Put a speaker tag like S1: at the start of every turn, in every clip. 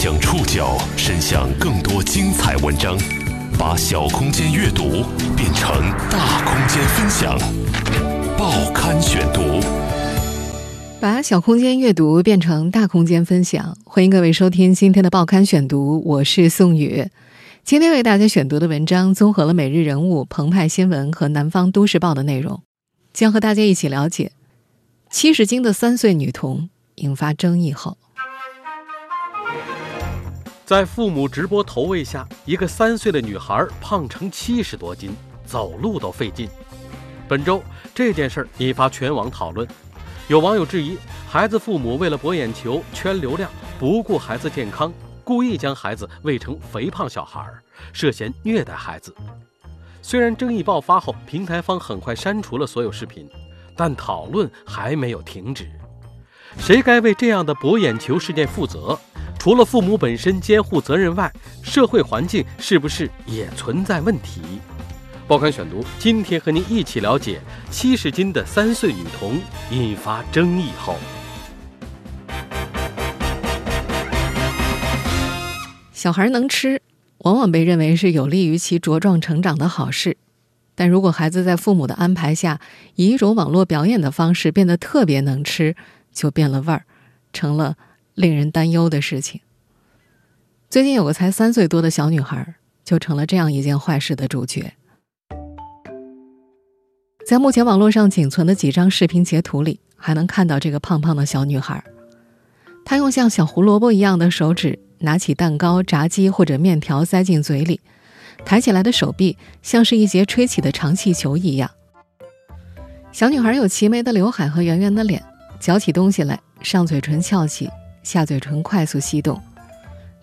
S1: 将触角伸向更多精彩文章，把小空间阅读变成大空间分享。报刊选读，
S2: 把小空间阅读变成大空间分享。欢迎各位收听今天的报刊选读，我是宋宇。今天为大家选读的文章综合了《每日人物》、澎湃新闻和《南方都市报》的内容，将和大家一起了解七十斤的三岁女童引发争议后。
S3: 在父母直播投喂下，一个三岁的女孩胖成七十多斤，走路都费劲。本周这件事引发全网讨论，有网友质疑孩子父母为了博眼球、圈流量，不顾孩子健康，故意将孩子喂成肥胖小孩，涉嫌虐待孩子。虽然争议爆发后，平台方很快删除了所有视频，但讨论还没有停止。谁该为这样的博眼球事件负责？除了父母本身监护责任外，社会环境是不是也存在问题？报刊选读，今天和您一起了解七十斤的三岁女童引发争议后，
S2: 小孩能吃，往往被认为是有利于其茁壮成长的好事，但如果孩子在父母的安排下，以一种网络表演的方式变得特别能吃，就变了味儿，成了。令人担忧的事情。最近有个才三岁多的小女孩，就成了这样一件坏事的主角。在目前网络上仅存的几张视频截图里，还能看到这个胖胖的小女孩。她用像小胡萝卜一样的手指拿起蛋糕、炸鸡或者面条塞进嘴里，抬起来的手臂像是一节吹起的长气球一样。小女孩有齐眉的刘海和圆圆的脸，嚼起东西来上嘴唇翘起。下嘴唇快速吸动，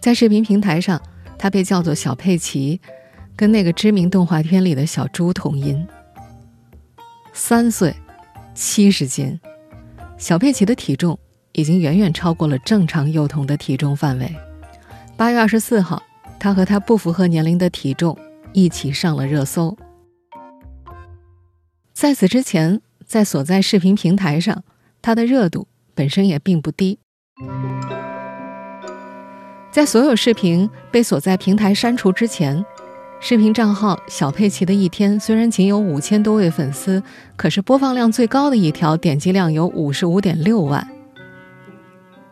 S2: 在视频平台上，他被叫做小佩奇，跟那个知名动画片里的小猪同音。三岁，七十斤，小佩奇的体重已经远远超过了正常幼童的体重范围。八月二十四号，他和他不符合年龄的体重一起上了热搜。在此之前，在所在视频平台上，他的热度本身也并不低。在所有视频被所在平台删除之前，视频账号小佩奇的一天虽然仅有五千多位粉丝，可是播放量最高的一条点击量有五十五点六万。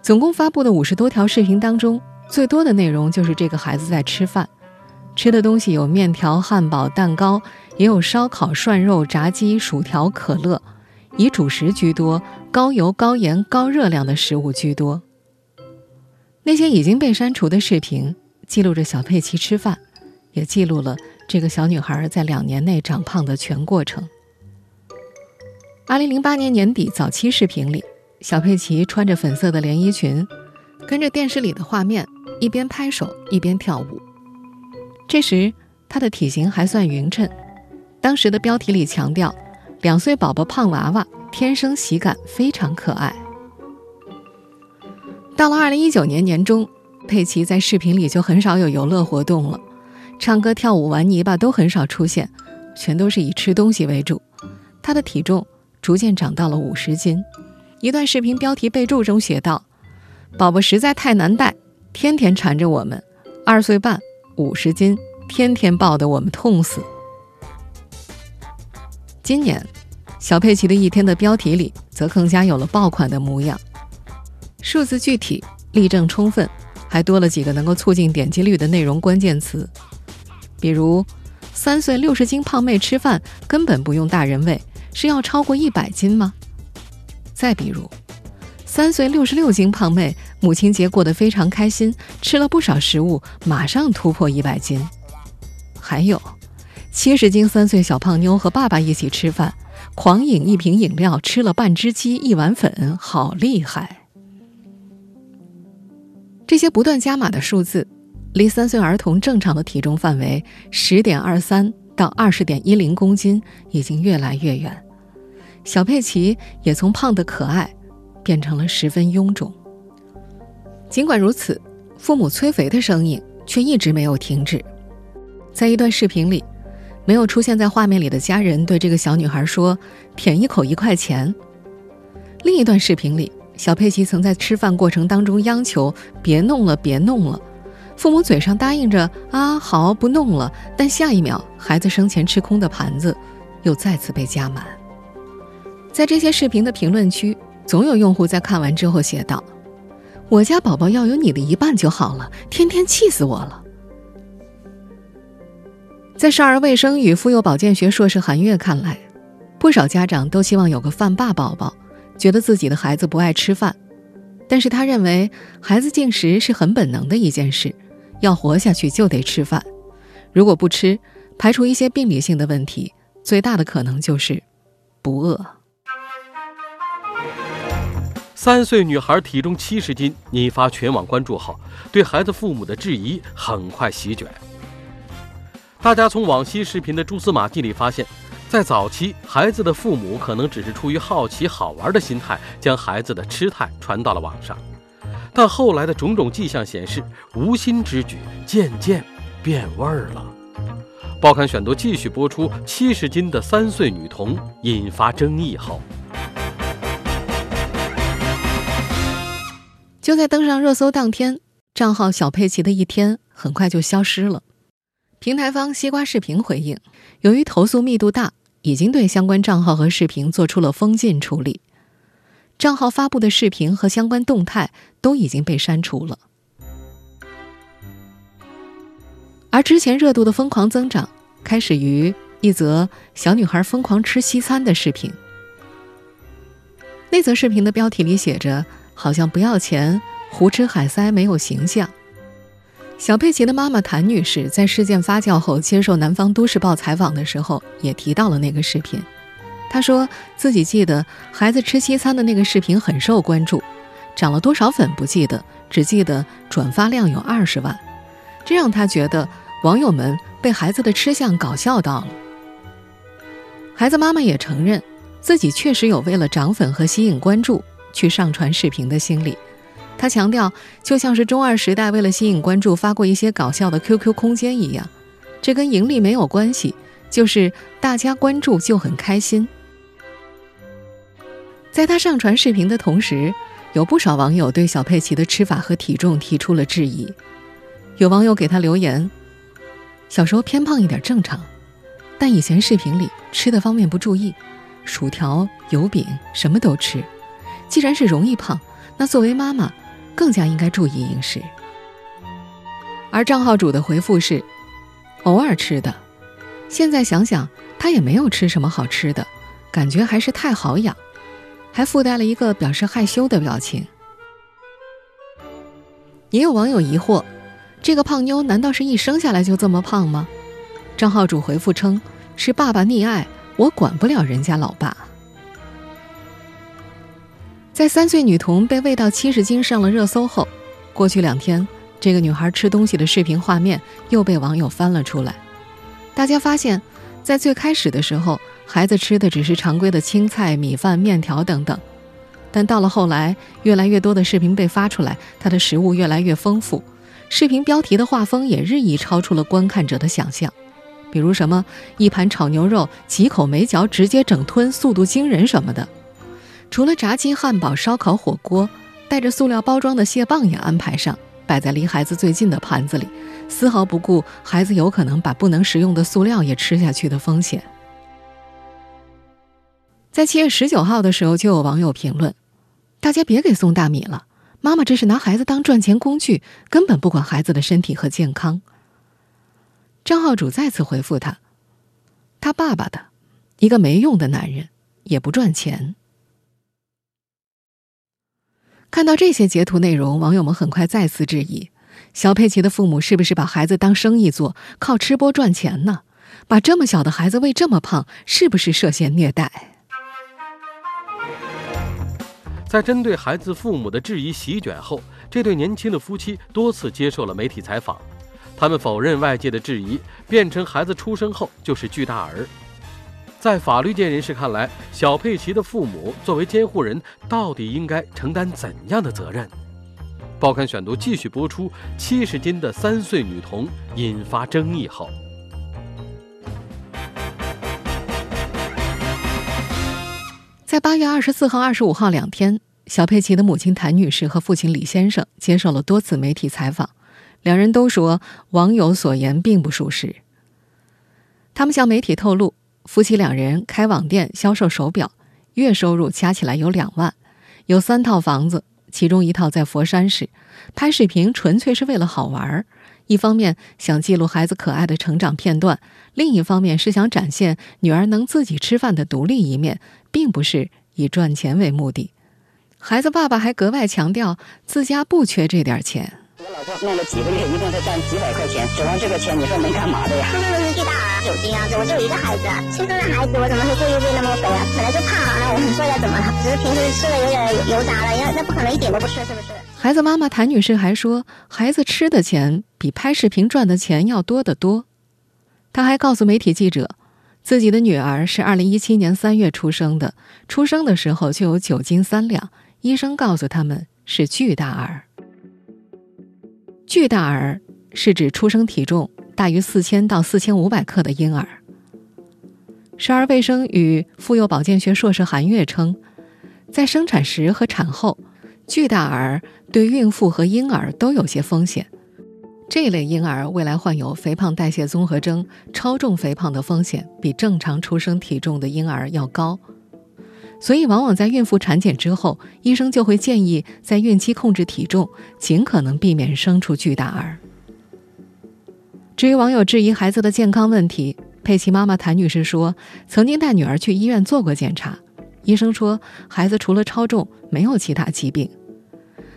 S2: 总共发布的五十多条视频当中，最多的内容就是这个孩子在吃饭，吃的东西有面条、汉堡、蛋糕，也有烧烤、涮肉、炸鸡、薯条、可乐。以主食居多，高油、高盐、高热量的食物居多。那些已经被删除的视频，记录着小佩奇吃饭，也记录了这个小女孩在两年内长胖的全过程。二零零八年年底早期视频里，小佩奇穿着粉色的连衣裙，跟着电视里的画面一边拍手一边跳舞。这时她的体型还算匀称，当时的标题里强调。两岁宝宝胖娃娃天生喜感，非常可爱。到了二零一九年年中，佩奇在视频里就很少有游乐活动了，唱歌、跳舞、玩泥巴都很少出现，全都是以吃东西为主。他的体重逐渐长到了五十斤。一段视频标题备注中写道：“宝宝实在太难带，天天缠着我们，二岁半，五十斤，天天抱得我们痛死。”今年，小佩奇的一天的标题里则更加有了爆款的模样，数字具体，例证充分，还多了几个能够促进点击率的内容关键词，比如“三岁六十斤胖妹吃饭根本不用大人喂，是要超过一百斤吗？”再比如“三岁六十六斤胖妹母亲节过得非常开心，吃了不少食物，马上突破一百斤。”还有。七十斤三岁小胖妞和爸爸一起吃饭，狂饮一瓶饮料，吃了半只鸡一碗粉，好厉害！这些不断加码的数字，离三岁儿童正常的体重范围十点二三到二十点一零公斤已经越来越远。小佩奇也从胖的可爱，变成了十分臃肿。尽管如此，父母催肥的声音却一直没有停止。在一段视频里。没有出现在画面里的家人对这个小女孩说：“舔一口一块钱。”另一段视频里，小佩奇曾在吃饭过程当中央求别弄了，别弄了。父母嘴上答应着啊好不弄了，但下一秒孩子生前吃空的盘子又再次被加满。在这些视频的评论区，总有用户在看完之后写道：“我家宝宝要有你的一半就好了，天天气死我了。”在少儿卫生与妇幼保健学硕士韩月看来，不少家长都希望有个饭霸宝宝，觉得自己的孩子不爱吃饭，但是他认为孩子进食是很本能的一件事。要活下去就得吃饭，如果不吃，排除一些病理性的问题，最大的可能就是不饿。
S3: 三岁女孩体重七十斤，引发全网关注后，对孩子父母的质疑很快席卷。大家从往期视频的蛛丝马迹里发现，在早期，孩子的父母可能只是出于好奇好玩的心态，将孩子的吃态传到了网上。但后来的种种迹象显示，无心之举渐渐变味儿了。报刊选读继续播出：七十斤的三岁女童引发争议后，
S2: 就在登上热搜当天，账号小佩奇的一天很快就消失了。平台方西瓜视频回应，由于投诉密度大，已经对相关账号和视频做出了封禁处理。账号发布的视频和相关动态都已经被删除了，而之前热度的疯狂增长开始于一则小女孩疯狂吃西餐的视频。那则视频的标题里写着：“好像不要钱，胡吃海塞没有形象。”小佩奇的妈妈谭女士在事件发酵后接受《南方都市报》采访的时候，也提到了那个视频。她说自己记得孩子吃西餐的那个视频很受关注，涨了多少粉不记得，只记得转发量有二十万，这让她觉得网友们被孩子的吃相搞笑到了。孩子妈妈也承认，自己确实有为了涨粉和吸引关注去上传视频的心理。他强调，就像是中二时代为了吸引关注发过一些搞笑的 QQ 空间一样，这跟盈利没有关系，就是大家关注就很开心。在他上传视频的同时，有不少网友对小佩奇的吃法和体重提出了质疑。有网友给他留言：“小时候偏胖一点正常，但以前视频里吃的方面不注意，薯条、油饼什么都吃。既然是容易胖，那作为妈妈更加应该注意饮食。”而账号主的回复是：“偶尔吃的，现在想想他也没有吃什么好吃的，感觉还是太好养。”还附带了一个表示害羞的表情。也有网友疑惑：这个胖妞难道是一生下来就这么胖吗？账号主回复称：“是爸爸溺爱，我管不了人家老爸。”在三岁女童被喂到七十斤上了热搜后，过去两天，这个女孩吃东西的视频画面又被网友翻了出来。大家发现，在最开始的时候。孩子吃的只是常规的青菜、米饭、面条等等，但到了后来，越来越多的视频被发出来，她的食物越来越丰富，视频标题的画风也日益超出了观看者的想象。比如什么一盘炒牛肉，几口没嚼直接整吞，速度惊人什么的。除了炸鸡、汉堡、烧烤、火锅，带着塑料包装的蟹棒也安排上，摆在离孩子最近的盘子里，丝毫不顾孩子有可能把不能食用的塑料也吃下去的风险。在七月十九号的时候，就有网友评论：“大家别给送大米了，妈妈这是拿孩子当赚钱工具，根本不管孩子的身体和健康。”账号主再次回复他：“他爸爸的，一个没用的男人，也不赚钱。”看到这些截图内容，网友们很快再次质疑：小佩奇的父母是不是把孩子当生意做，靠吃播赚钱呢？把这么小的孩子喂这么胖，是不是涉嫌虐待？
S3: 在针对孩子父母的质疑席卷后，这对年轻的夫妻多次接受了媒体采访。他们否认外界的质疑，辩称孩子出生后就是巨大儿。在法律界人士看来，小佩奇的父母作为监护人，到底应该承担怎样的责任？报刊选读继续播出：七十斤的三岁女童引发争议后。
S2: 在八月二十四号、二十五号两天，小佩奇的母亲谭女士和父亲李先生接受了多次媒体采访，两人都说网友所言并不属实。他们向媒体透露，夫妻两人开网店销售手表，月收入加起来有两万，有三套房子，其中一套在佛山市。拍视频纯粹是为了好玩儿，一方面想记录孩子可爱的成长片段，另一方面是想展现女儿能自己吃饭的独立一面，并不是以赚钱为目的。孩子爸爸还格外强调，自家不缺这点钱。
S4: 我老婆弄了几个月，一共才赚几百块钱，指望这个钱，你说能干嘛的呀？
S5: 那个是巨大啊，酒精啊，我就一个孩子，亲生的孩子，我怎么会故意喂那么肥啊？本来就胖啊，那我很瘦要怎么了？只是平时吃的有点油炸了，那那不可能一点都不吃，是不是？
S2: 孩子妈妈谭女士还说，孩子吃的钱比拍视频赚的钱要多得多。她还告诉媒体记者，自己的女儿是二零一七年三月出生的，出生的时候就有九斤三两，医生告诉他们是巨大儿。巨大儿是指出生体重大于四千到四千五百克的婴儿。少儿卫生与妇幼保健学硕士韩月称，在生产时和产后，巨大儿对孕妇和婴儿都有些风险。这类婴儿未来患有肥胖代谢综合征、超重肥胖的风险比正常出生体重的婴儿要高。所以，往往在孕妇产检之后，医生就会建议在孕期控制体重，尽可能避免生出巨大儿。至于网友质疑孩子的健康问题，佩奇妈妈谭女士说，曾经带女儿去医院做过检查，医生说孩子除了超重，没有其他疾病。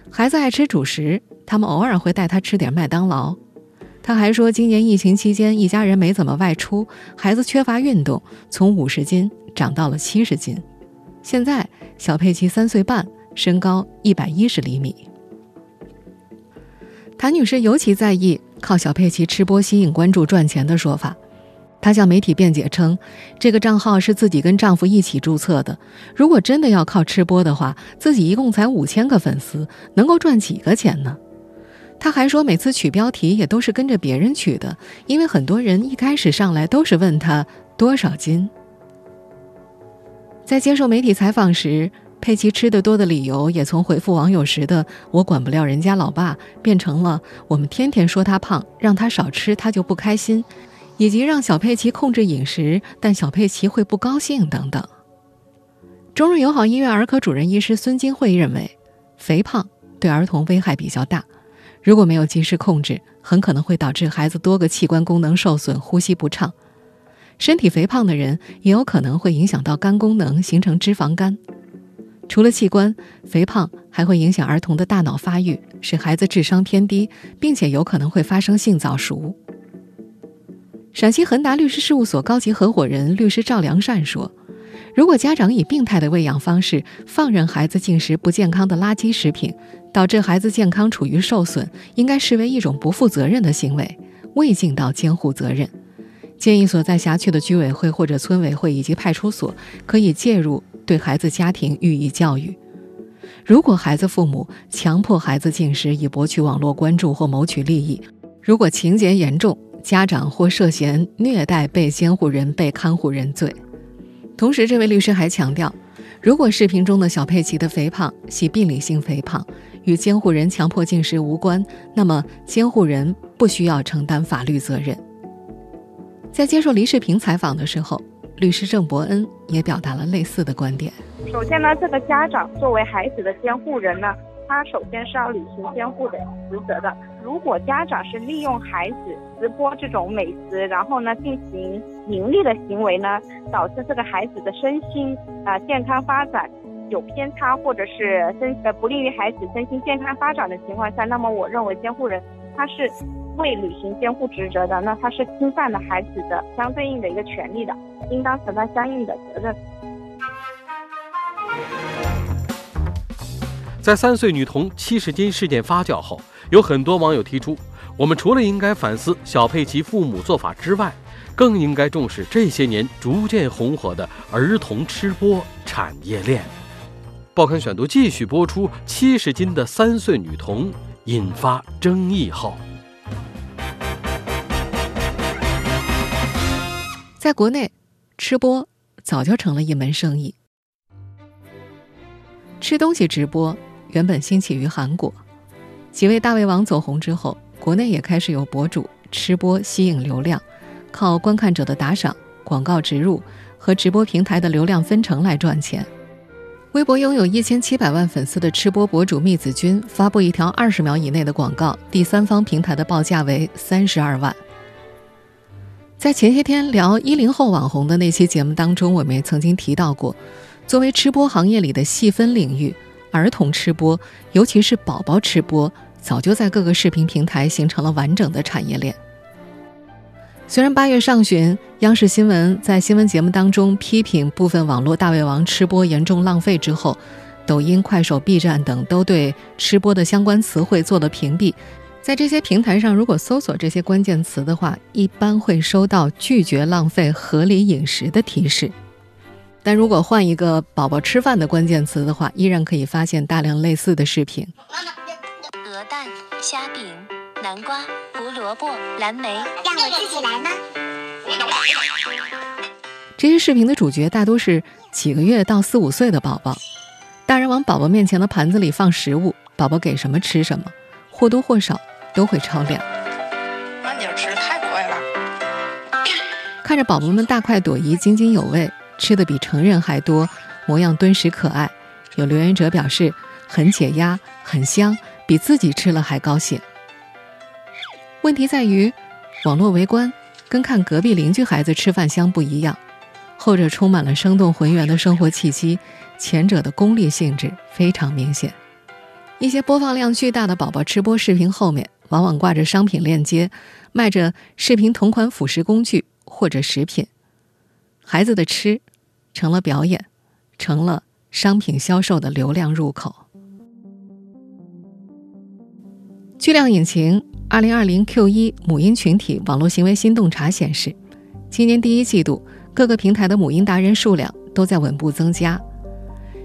S2: 孩子爱吃主食，他们偶尔会带他吃点麦当劳。他还说，今年疫情期间，一家人没怎么外出，孩子缺乏运动，从五十斤长到了七十斤。现在小佩奇三岁半，身高一百一十厘米。谭女士尤其在意靠小佩奇吃播吸引关注赚钱的说法，她向媒体辩解称，这个账号是自己跟丈夫一起注册的，如果真的要靠吃播的话，自己一共才五千个粉丝，能够赚几个钱呢？她还说，每次取标题也都是跟着别人取的，因为很多人一开始上来都是问她多少斤。在接受媒体采访时，佩奇吃得多的理由也从回复网友时的“我管不了人家老爸”变成了“我们天天说他胖，让他少吃他就不开心”，以及让小佩奇控制饮食，但小佩奇会不高兴等等。中日友好医院儿科主任医师孙金慧认为，肥胖对儿童危害比较大，如果没有及时控制，很可能会导致孩子多个器官功能受损，呼吸不畅。身体肥胖的人也有可能会影响到肝功能，形成脂肪肝。除了器官肥胖，还会影响儿童的大脑发育，使孩子智商偏低，并且有可能会发生性早熟。陕西恒达律师事务所高级合伙人律师赵良善说：“如果家长以病态的喂养方式放任孩子进食不健康的垃圾食品，导致孩子健康处于受损，应该视为一种不负责任的行为，未尽到监护责任。”建议所在辖区的居委会或者村委会以及派出所可以介入，对孩子家庭予以教育。如果孩子父母强迫孩子进食以博取网络关注或谋取利益，如果情节严重，家长或涉嫌虐待被监护人、被看护人罪。同时，这位律师还强调，如果视频中的小佩奇的肥胖系病理性肥胖，与监护人强迫进食无关，那么监护人不需要承担法律责任。在接受黎世平采访的时候，律师郑伯恩也表达了类似的观点。
S6: 首先呢，这个家长作为孩子的监护人呢，他首先是要履行监护的职责的。如果家长是利用孩子直播这种美食，然后呢进行盈利的行为呢，导致这个孩子的身心啊健康发展有偏差，或者是身呃不利于孩子身心健康发展的情况下，那么我认为监护人他是。未履行监护职责的，那他是侵犯了孩子的相对应的一个权利的，应当承担相应的责任。
S3: 在三岁女童七十斤事件发酵后，有很多网友提出，我们除了应该反思小佩奇父母做法之外，更应该重视这些年逐渐红火的儿童吃播产业链。报刊选读继续播出：七十斤的三岁女童引发争议后。
S2: 在国内，吃播早就成了一门生意。吃东西直播原本兴起于韩国，几位大胃王走红之后，国内也开始有博主吃播吸引流量，靠观看者的打赏、广告植入和直播平台的流量分成来赚钱。微博拥有一千七百万粉丝的吃播博主密子君发布一条二十秒以内的广告，第三方平台的报价为三十二万。在前些天聊一零后网红的那期节目当中，我们也曾经提到过，作为吃播行业里的细分领域，儿童吃播，尤其是宝宝吃播，早就在各个视频平台形成了完整的产业链。虽然八月上旬，央视新闻在新闻节目当中批评部分网络大胃王吃播严重浪费之后，抖音、快手、B 站等都对吃播的相关词汇做了屏蔽。在这些平台上，如果搜索这些关键词的话，一般会收到拒绝浪费、合理饮食的提示。但如果换一个“宝宝吃饭”的关键词的话，依然可以发现大量类似的视频。
S7: 鹅蛋、虾饼、南瓜、胡萝卜、蓝莓，
S5: 让我自己来吗？
S2: 这些视频的主角大多是几个月到四五岁的宝宝，大人往宝宝面前的盘子里放食物，宝宝给什么吃什么，或多或少。都会超量。
S8: 那你吃太快了。
S2: 看着宝宝们大快朵颐、津津有味，吃的比成人还多，模样敦实可爱。有留言者表示很解压、很香，比自己吃了还高兴。问题在于，网络围观跟看隔壁邻居孩子吃饭香不一样，后者充满了生动浑圆的生活气息，前者的功利性质非常明显。一些播放量巨大的宝宝吃播视频后面。往往挂着商品链接，卖着视频同款辅食工具或者食品。孩子的吃成了表演，成了商品销售的流量入口。巨量引擎二零二零 Q 一母婴群体网络行为新洞察显示，今年第一季度各个平台的母婴达人数量都在稳步增加。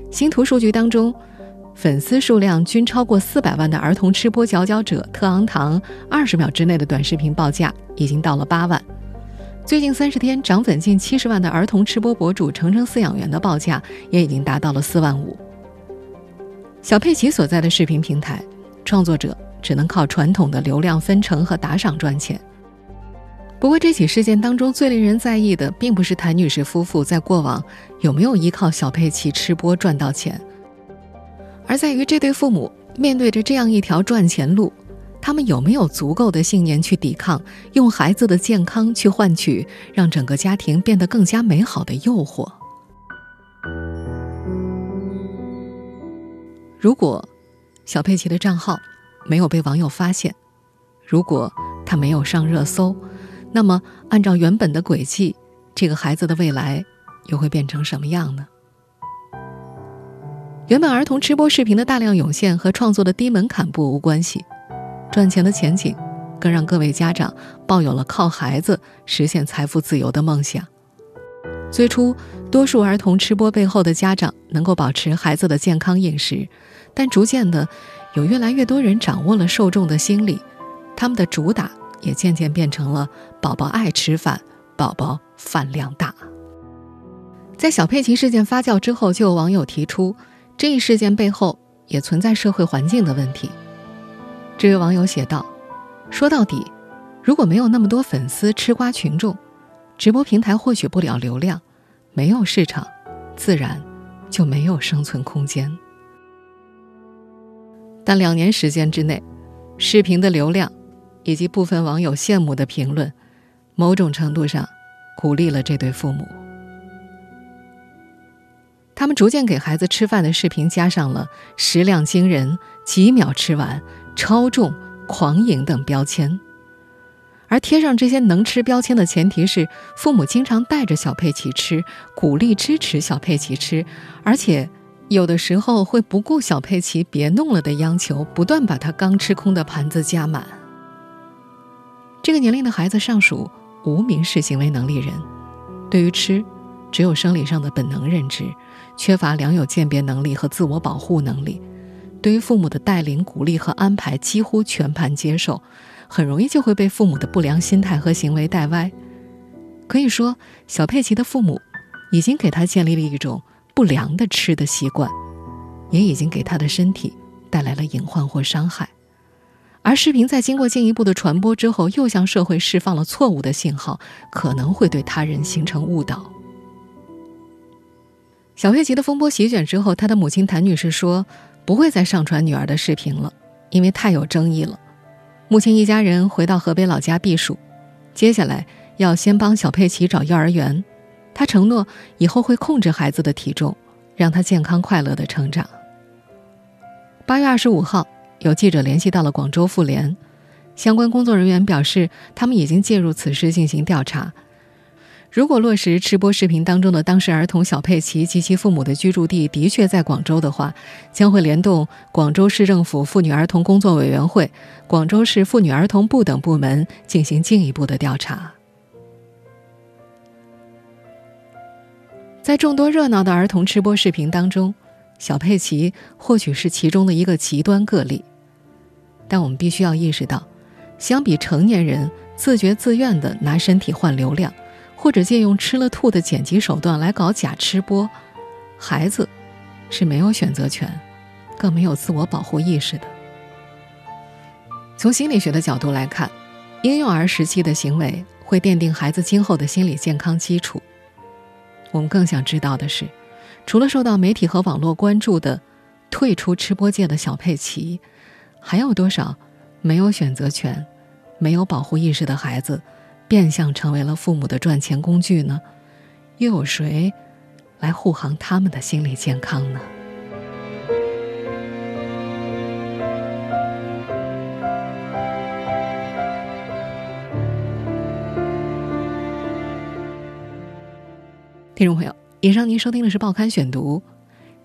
S2: 星图数据当中。粉丝数量均超过四百万的儿童吃播佼佼者特昂糖，二十秒之内的短视频报价已经到了八万。最近三十天涨粉近七十万的儿童吃播博主程程饲养员的报价也已经达到了四万五。小佩奇所在的视频平台，创作者只能靠传统的流量分成和打赏赚钱。不过，这起事件当中最令人在意的，并不是谭女士夫妇在过往有没有依靠小佩奇吃播赚到钱。而在于这对父母面对着这样一条赚钱路，他们有没有足够的信念去抵抗，用孩子的健康去换取让整个家庭变得更加美好的诱惑？如果小佩奇的账号没有被网友发现，如果他没有上热搜，那么按照原本的轨迹，这个孩子的未来又会变成什么样呢？原本儿童吃播视频的大量涌现和创作的低门槛不无关系，赚钱的前景更让各位家长抱有了靠孩子实现财富自由的梦想。最初，多数儿童吃播背后的家长能够保持孩子的健康饮食，但逐渐的，有越来越多人掌握了受众的心理，他们的主打也渐渐变成了宝宝爱吃饭，宝宝饭量大。在小佩奇事件发酵之后，就有网友提出。这一事件背后也存在社会环境的问题。这位网友写道：“说到底，如果没有那么多粉丝吃瓜群众，直播平台获取不了流量，没有市场，自然就没有生存空间。但两年时间之内，视频的流量以及部分网友羡慕的评论，某种程度上鼓励了这对父母。”他们逐渐给孩子吃饭的视频加上了食量惊人、几秒吃完、超重、狂饮等标签，而贴上这些能吃标签的前提是父母经常带着小佩奇吃，鼓励支持小佩奇吃，而且有的时候会不顾小佩奇别弄了的央求，不断把他刚吃空的盘子加满。这个年龄的孩子尚属无民事行为能力人，对于吃，只有生理上的本能认知。缺乏良有鉴别能力和自我保护能力，对于父母的带领、鼓励和安排几乎全盘接受，很容易就会被父母的不良心态和行为带歪。可以说，小佩奇的父母已经给他建立了一种不良的吃的习惯。也已经给他的身体带来了隐患或伤害。而视频在经过进一步的传播之后，又向社会释放了错误的信号，可能会对他人形成误导。小佩奇的风波席卷之后，他的母亲谭女士说：“不会再上传女儿的视频了，因为太有争议了。”目前一家人回到河北老家避暑，接下来要先帮小佩奇找幼儿园。他承诺以后会控制孩子的体重，让他健康快乐的成长。八月二十五号。有记者联系到了广州妇联，相关工作人员表示，他们已经介入此事进行调查。如果落实吃播视频当中的当事儿童小佩奇及其父母的居住地的确在广州的话，将会联动广州市政府妇女儿童工作委员会、广州市妇女儿童部等部门进行进一步的调查。在众多热闹的儿童吃播视频当中，小佩奇或许是其中的一个极端个例。但我们必须要意识到，相比成年人自觉自愿的拿身体换流量，或者借用吃了吐的剪辑手段来搞假吃播，孩子是没有选择权，更没有自我保护意识的。从心理学的角度来看，婴幼儿时期的行为会奠定孩子今后的心理健康基础。我们更想知道的是，除了受到媒体和网络关注的退出吃播界的小佩奇。还有多少没有选择权、没有保护意识的孩子，变相成为了父母的赚钱工具呢？又有谁来护航他们的心理健康呢？听众朋友，以上您收听的是《报刊选读》，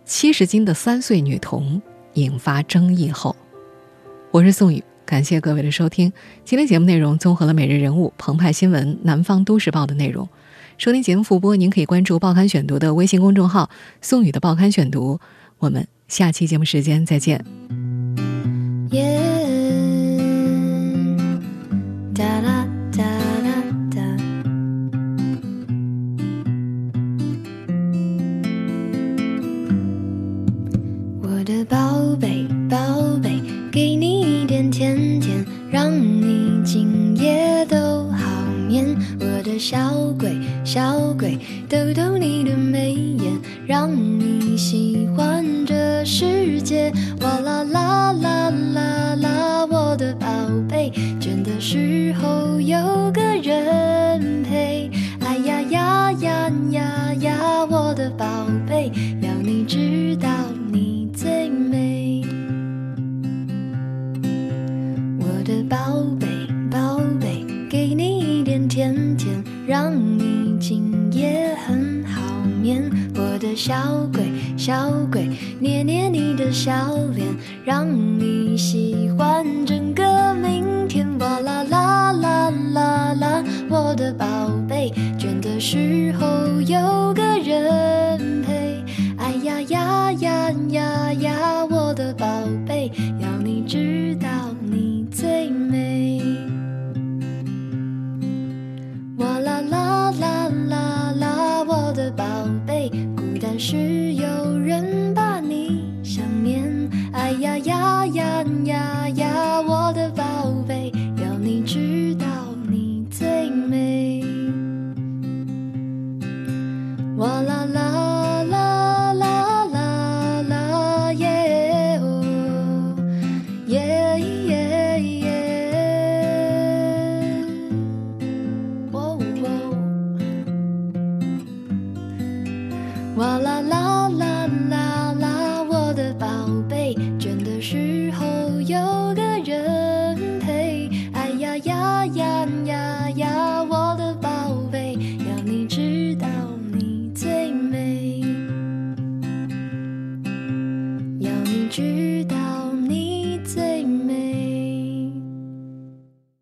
S2: 七十斤的三岁女童引发争议后。我是宋宇，感谢各位的收听。今天节目内容综合了每日人物、澎湃新闻、南方都市报的内容。收听节目复播，您可以关注“报刊选读”的微信公众号“宋宇的报刊选读”。我们下期节目时间再见。
S9: 的宝贝，宝贝，给你一点甜甜，让你今夜很好眠。我的小鬼，小鬼，捏捏你的小脸，让你喜欢